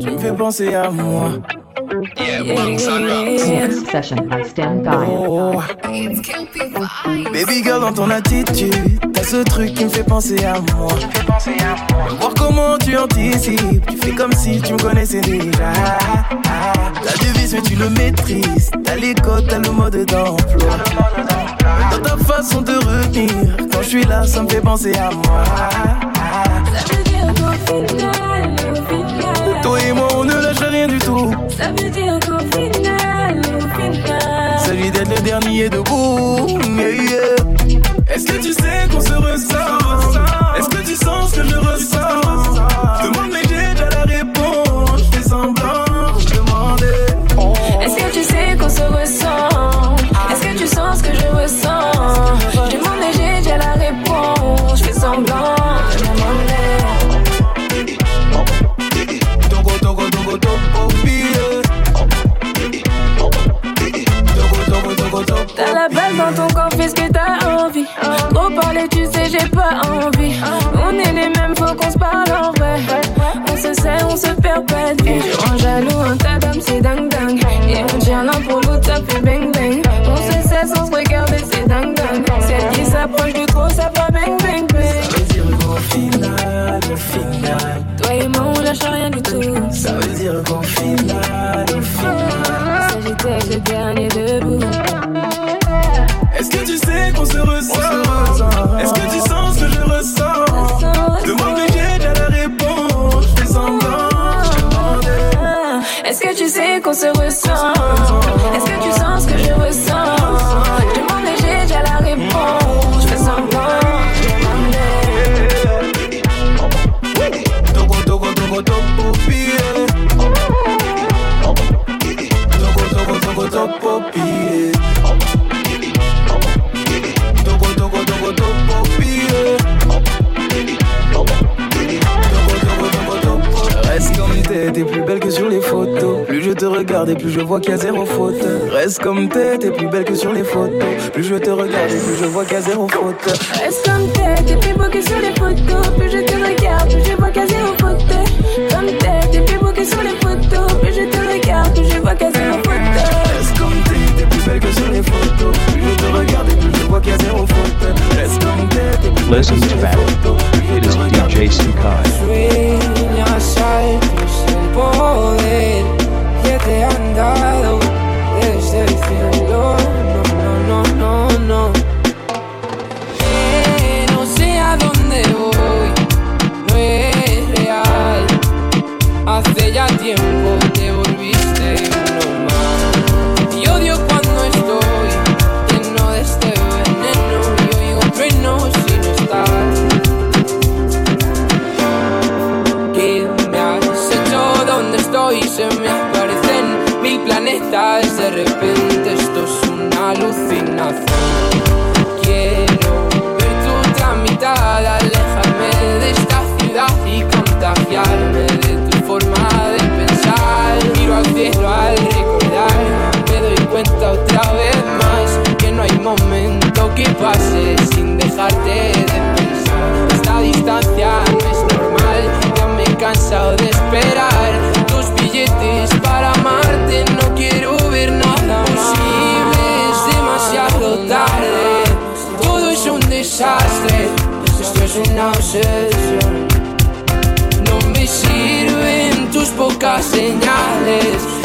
Tu me fais penser à moi. Yeah, session by Stan Guy. Oh. Baby girl, dans ton attitude, t'as ce truc qui me fait penser à moi. Voir comment tu anticipes, tu fais comme si tu me connaissais déjà. T'as devise, mais tu le maîtrises. T'as les codes, t'as le mode d'emploi. Dans ta façon de retenir, quand je suis là, ça me fait penser à moi. Ça rien du tout. Ça veut dire qu'au final, au final. S'agit d'être le dernier debout. Yeah, yeah. Est-ce que tu sais qu'on se ressent? Est-ce que tu sens ce que je ressens? Demande, mais j'ai déjà la réponse. Je fais semblant, je demandais. Est-ce que tu sais qu'on se ressent? Est-ce que tu sens ce que je ressens? Final, Toi et moi, on lâche rien du tout ça veut dire qu'au final, au final. S'agit d'être le dernier debout Est-ce que tu sais qu'on se ressent? Est-ce que tu sens ce que je ressens? Demande, mais j'ai déjà la réponse. Je fais semblant, je demandais. Est-ce que tu sais qu'on se ressent? Est-ce que tu sens t'es, t'es plus belle que sur les photos. Plus je te regarde et plus je vois qu'il y a zéro faute. Reste comme t'es, t'es plus belle que sur les photos. Plus je te regarde et plus je vois qu'il y a zéro faute. Reste comme t'es, t'es plus beau que sur les photos Plus je te regarde, plus je vois qu'à zéro faute Comme t'es, t'es plus beau que sur les photos Plus je te regarde, plus je vois qu'à zéro faute Reste comme t'es, t'es plus belle que sur les photos. Plus je te regarde et plus je vois qu'il y a zéro faute. Reste comme t'es, t'es plus belle que sur les photos. It is DJ Sukai.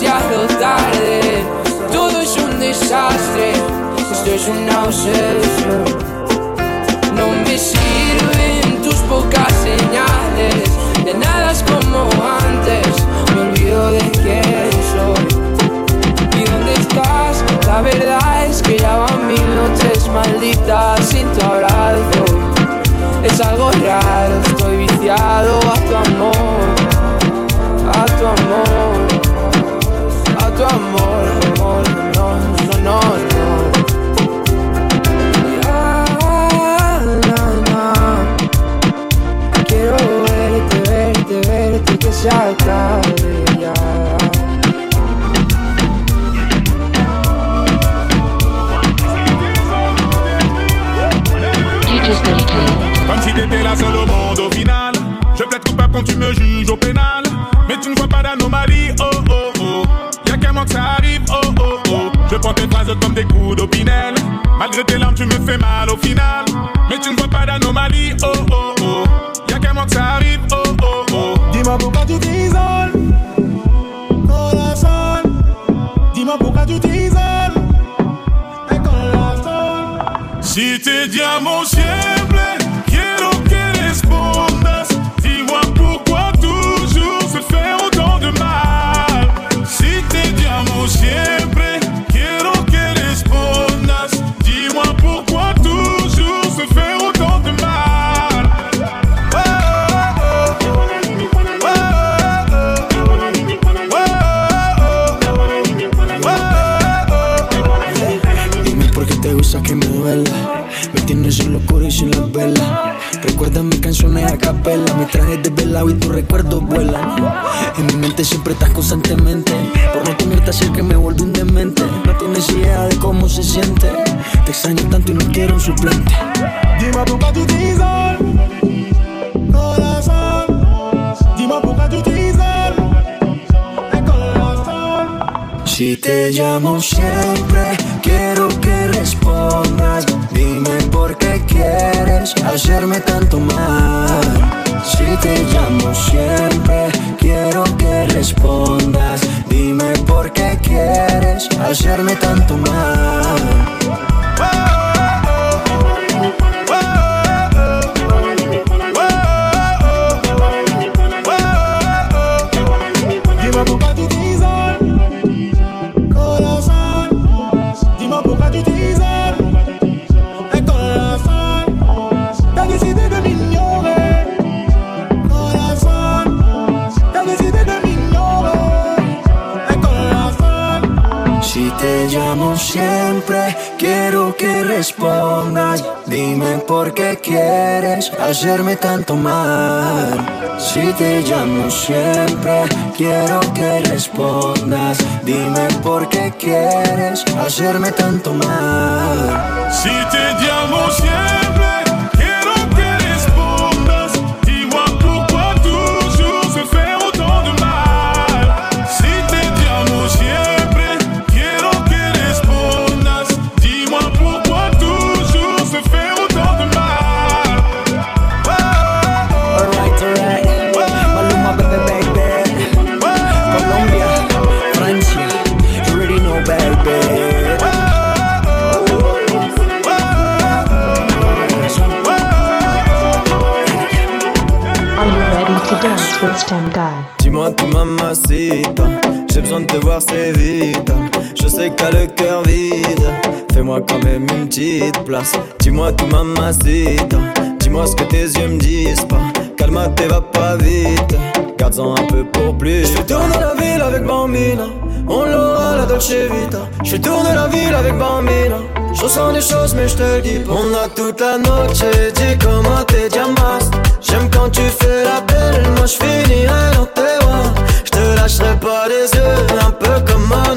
demasiado tarde. Todo es un desastre, esto es una obsesión. No me sirven tus pocas señales, de nada es como antes. Me olvido de quién soy. ¿Y dónde estás? La verdad es que ya van mil noches malditas sin tu abrazo. Es algo raro, estoy viciado a tu amor, a tu amor. Me juges au pénal. Mais tu ne vois pas d'anomalie, oh oh oh. Y'a qu'un moment que ça arrive, oh oh oh. Je prends tes phrases comme des coups d'opinel. Malgré tes larmes, tu me fais mal au final. Mais tu ne vois pas d'anomalie, oh oh oh. Y'a qu'un moment que ça arrive, oh oh oh. Dis-moi pourquoi tu t'isoles. Corazon. Dis-moi pourquoi tu t'isoles. Si tes diamants siempre te gusta que me duela. Me tienes en locura y sin las velas. Recuerda mis canciones a capela. Me trajes desvelado y tus recuerdos vuelan. En mi mente siempre estás constantemente. Por no tenerte cerca me vuelvo un demente. No tienes idea de cómo se siente. Te extraño tanto y no quiero un suplente. Dime pourquoi tu Si te llamo siempre, quiero que respondas. Dime por qué quieres hacerme tanto mal. Si te llamo siempre, quiero que respondas. Dime por qué quieres hacerme tanto mal. Hacerme tanto mal. Si te llamo siempre, quiero que respondas. Dime por qué quieres hacerme tanto mal. Si te llamo siempre, sais t'as le cœur vide, fais-moi quand même une petite place. Dis-moi tu mamacita, dis-moi ce que tes yeux me disent pas. Calme-toi, va pas vite, garde-en un peu pour plus. Je tourner la ville avec Bambina, on l'aura la Dolce Vita. Je tourner la ville avec Bambina. Je ressens des choses mais je te dis pas. On a toute la noche, dis comment t'es diamas J'aime quand tu fais la belle, moi je finirai dans tes bras Je te lâcherai pas des yeux, un peu comme Mona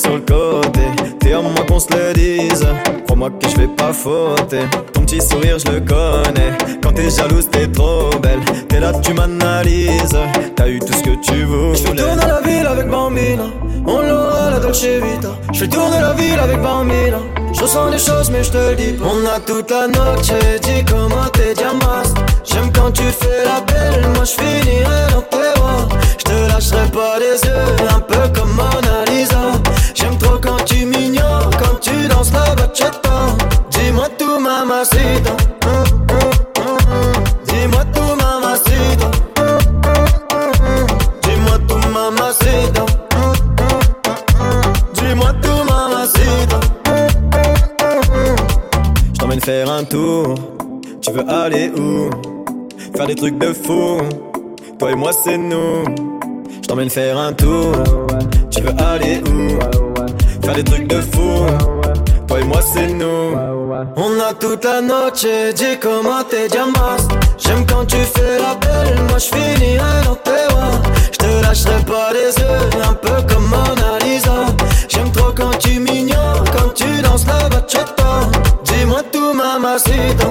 sur le côté. T'es à moi qu'on se le dise, crois-moi que je vais pas fauter. Ton petit sourire, je le connais. Quand t'es jalouse, t'es trop belle. T'es là, tu m'analyses. T'as eu tout ce que tu voulais. Je tourner la ville avec Bambina, on l'aura la Dolce Vita. Je tourner la ville avec Bambina. Je ressens des choses, mais je te le dis. On a toute la noche, dis comment t'es diamas. J'aime quand tu fais la belle, moi je finirai dans tes bras. Je te lâcherai pas des yeux, un peu comme Mona Tu veux aller où? Faire des trucs de fou. Toi et moi, c'est nous. Je t'emmène faire un tour. Tu veux aller où? Faire des trucs de fou. Toi et moi, c'est nous. On a toute la noche, dis comment t'es diamant. J'aime quand tu fais la belle, moi je finirai dans tes bras. Je te lâcherai pas les yeux, un peu comme Mona Lisa. J'aime trop quand tu m'ignores, quand tu danses la bachata. Dis-moi tout, mamacita.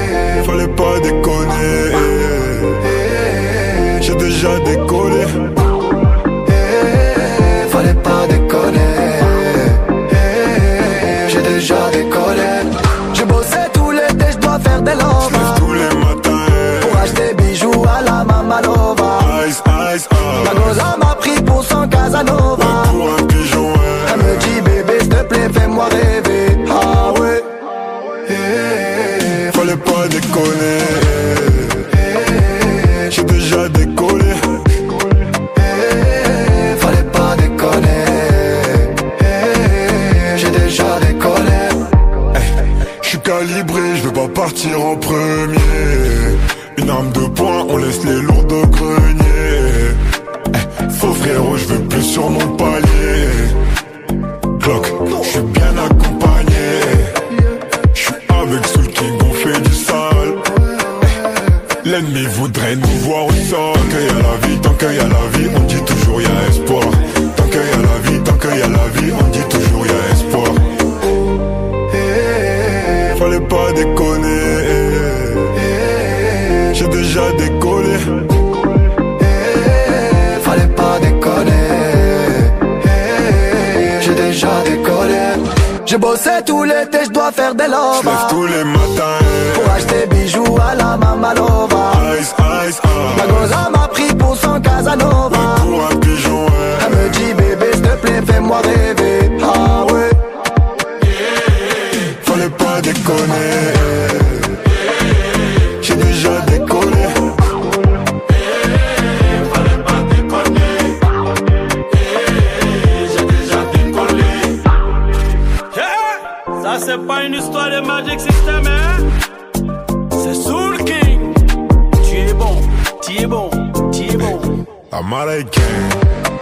Fallait pas déconner. J'ai déjà décollé. Partir en premier. Une arme de poing, on laisse les lourds de grenier. Eh, Faux frérot, je veux plus sur mon palier. Glock, je suis bien accompagné. Je suis avec ceux qui ont du sale. Eh, L'ennemi voudrait nous voir au sol. Tant qu'il y a la vie, tant qu'il y a la vie, on dit toujours y a espoir. Tant qu'il y a la vie, tant qu'il y a la vie, on dit J'ai bossé tout l'été, je dois faire des lovas. tous les matins. Pour acheter bijoux à la Mamalova. Ice, ice, La up. goza m'a pris pour son Casanova. Pour un pigeon, Elle me dit bébé s'il te plaît fais-moi rêver Ah ouais fallait pas déconner. C'est pas une histoire de Magic System, hein. C'est Soul King. Tu es bon, tu es bon, tu es bon. I'm Gang.